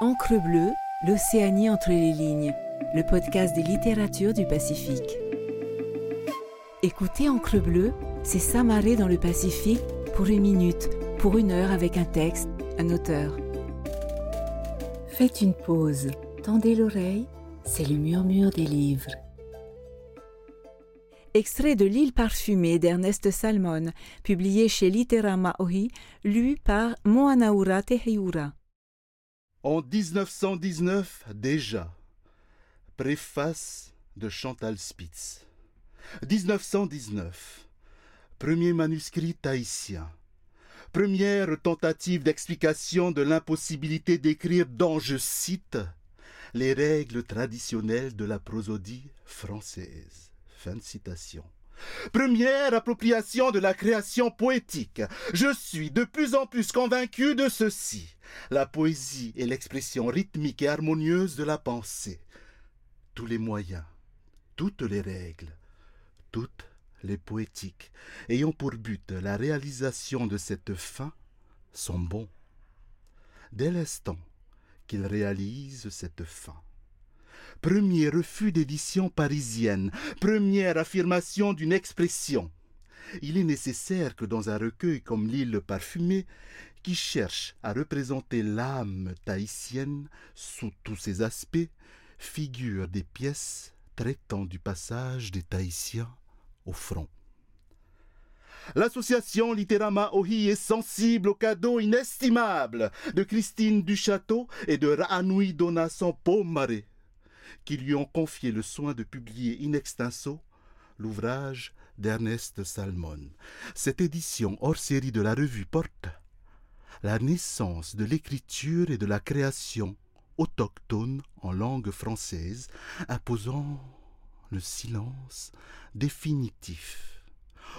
Encre bleue, l'Océanie entre les lignes, le podcast des littératures du Pacifique. Écoutez Encre bleue, c'est s'amarrer dans le Pacifique pour une minute, pour une heure avec un texte, un auteur. Faites une pause, tendez l'oreille, c'est le murmure des livres. Extrait de L'île parfumée d'Ernest Salmon, publié chez Literama Ohi, lu par Moanaura Tehiura. En 1919 déjà. Préface de Chantal Spitz. 1919. Premier manuscrit tahitien. Première tentative d'explication de l'impossibilité d'écrire dans, je cite, les règles traditionnelles de la prosodie française. Fin de citation. Première appropriation de la création poétique. Je suis de plus en plus convaincu de ceci. La poésie est l'expression rythmique et harmonieuse de la pensée. Tous les moyens, toutes les règles, toutes les poétiques ayant pour but la réalisation de cette fin sont bons. Dès l'instant qu'ils réalisent cette fin premier refus d'édition parisienne, première affirmation d'une expression. Il est nécessaire que dans un recueil comme L'île parfumée, qui cherche à représenter l'âme tahitienne sous tous ses aspects, figurent des pièces traitant du passage des Tahitiens au front. L'association Litérama Ohi est sensible au cadeau inestimable de Christine Duchâteau et de Ra'anui Donasson Pomare qui lui ont confié le soin de publier in extenso l'ouvrage d'Ernest Salmon. Cette édition hors série de la revue porte la naissance de l'écriture et de la création autochtone en langue française, imposant le silence définitif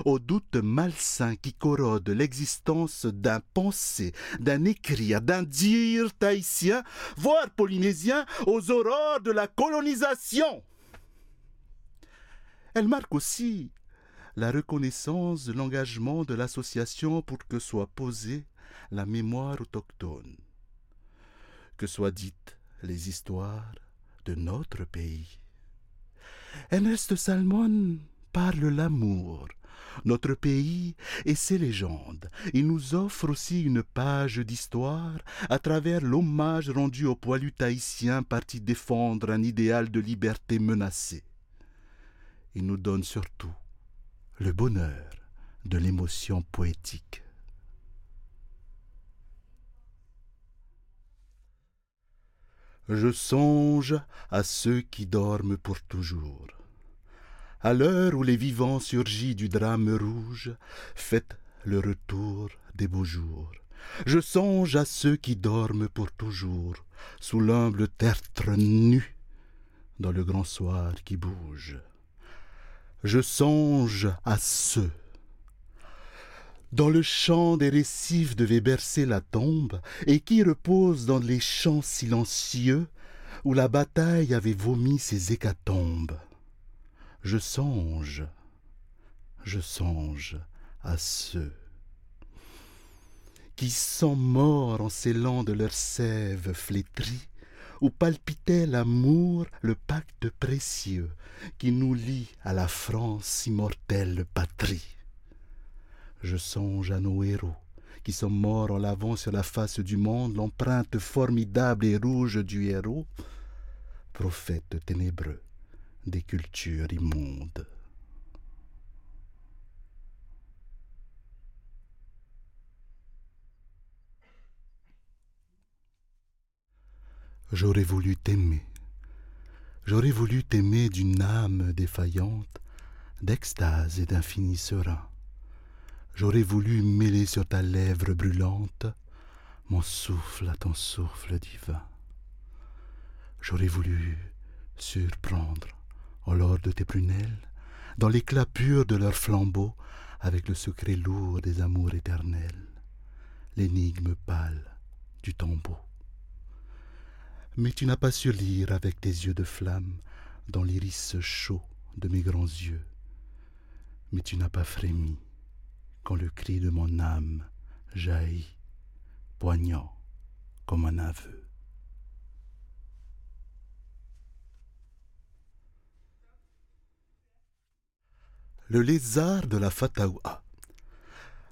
au doute malsain qui corrode l'existence d'un pensée, d'un écrire, d'un dire tahitien, voire polynésien, aux aurores de la colonisation. Elle marque aussi la reconnaissance de l'engagement de l'association pour que soit posée la mémoire autochtone, que soient dites les histoires de notre pays. Ernest Salmon parle l'amour, notre pays et ses légendes. Il nous offre aussi une page d'histoire à travers l'hommage rendu aux poilus tahitiens partis défendre un idéal de liberté menacé. Il nous donne surtout le bonheur de l'émotion poétique. Je songe à ceux qui dorment pour toujours à l'heure où les vivants surgis du drame rouge, faites le retour des beaux jours. Je songe à ceux qui dorment pour toujours, sous l'humble tertre nu, dans le grand soir qui bouge. Je songe à ceux dans le champ des récifs devait bercer la tombe, et qui repose dans les champs silencieux où la bataille avait vomi ses hécatombes je songe, je songe à ceux qui sont morts en scellant de leur sève flétrie, où palpitait l'amour, le pacte précieux qui nous lie à la France immortelle patrie. Je songe à nos héros qui sont morts en lavant sur la face du monde l'empreinte formidable et rouge du héros, prophète ténébreux des cultures immondes. J'aurais voulu t'aimer, j'aurais voulu t'aimer d'une âme défaillante, d'extase et d'infini serein. J'aurais voulu mêler sur ta lèvre brûlante mon souffle à ton souffle divin. J'aurais voulu surprendre l'or de tes prunelles, dans l'éclat pur de leurs flambeaux, avec le secret lourd des amours éternels, l'énigme pâle du tombeau. Mais tu n'as pas su lire avec tes yeux de flamme dans l'iris chaud de mes grands yeux, mais tu n'as pas frémi quand le cri de mon âme jaillit, poignant comme un aveu. Le lézard de la Fataoua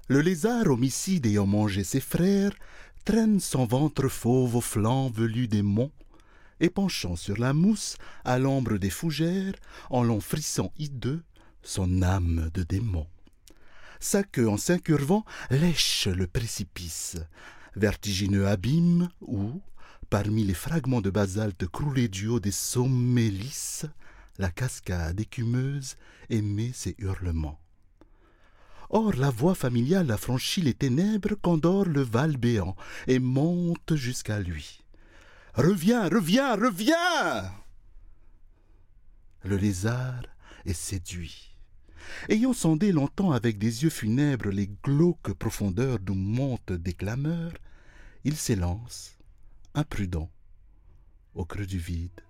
Le lézard homicide ayant mangé ses frères traîne son ventre fauve au flanc velu des monts, et penchant sur la mousse, à l'ombre des fougères, en long frisson hideux, son âme de démon. Sa queue en s'incurvant lèche le précipice, vertigineux abîme où, parmi les fragments de basalte croulés du haut des sommets lisses, la cascade écumeuse émet ses hurlements. Or la voix familiale affranchit les ténèbres qu'endort le val béant et monte jusqu'à lui. Reviens, reviens, reviens Le lézard est séduit. Ayant sondé longtemps avec des yeux funèbres les glauques profondeurs d'où montent des clameurs, il s'élance, imprudent, au creux du vide,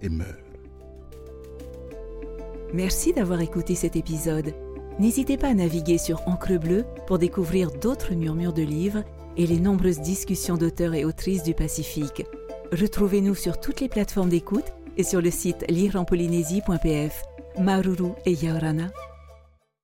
et meurt. Merci d'avoir écouté cet épisode. N'hésitez pas à naviguer sur Encre Bleue pour découvrir d'autres murmures de livres et les nombreuses discussions d'auteurs et autrices du Pacifique. Retrouvez-nous sur toutes les plateformes d'écoute et sur le site lireenpolynésie.pf. Maruru et Yaorana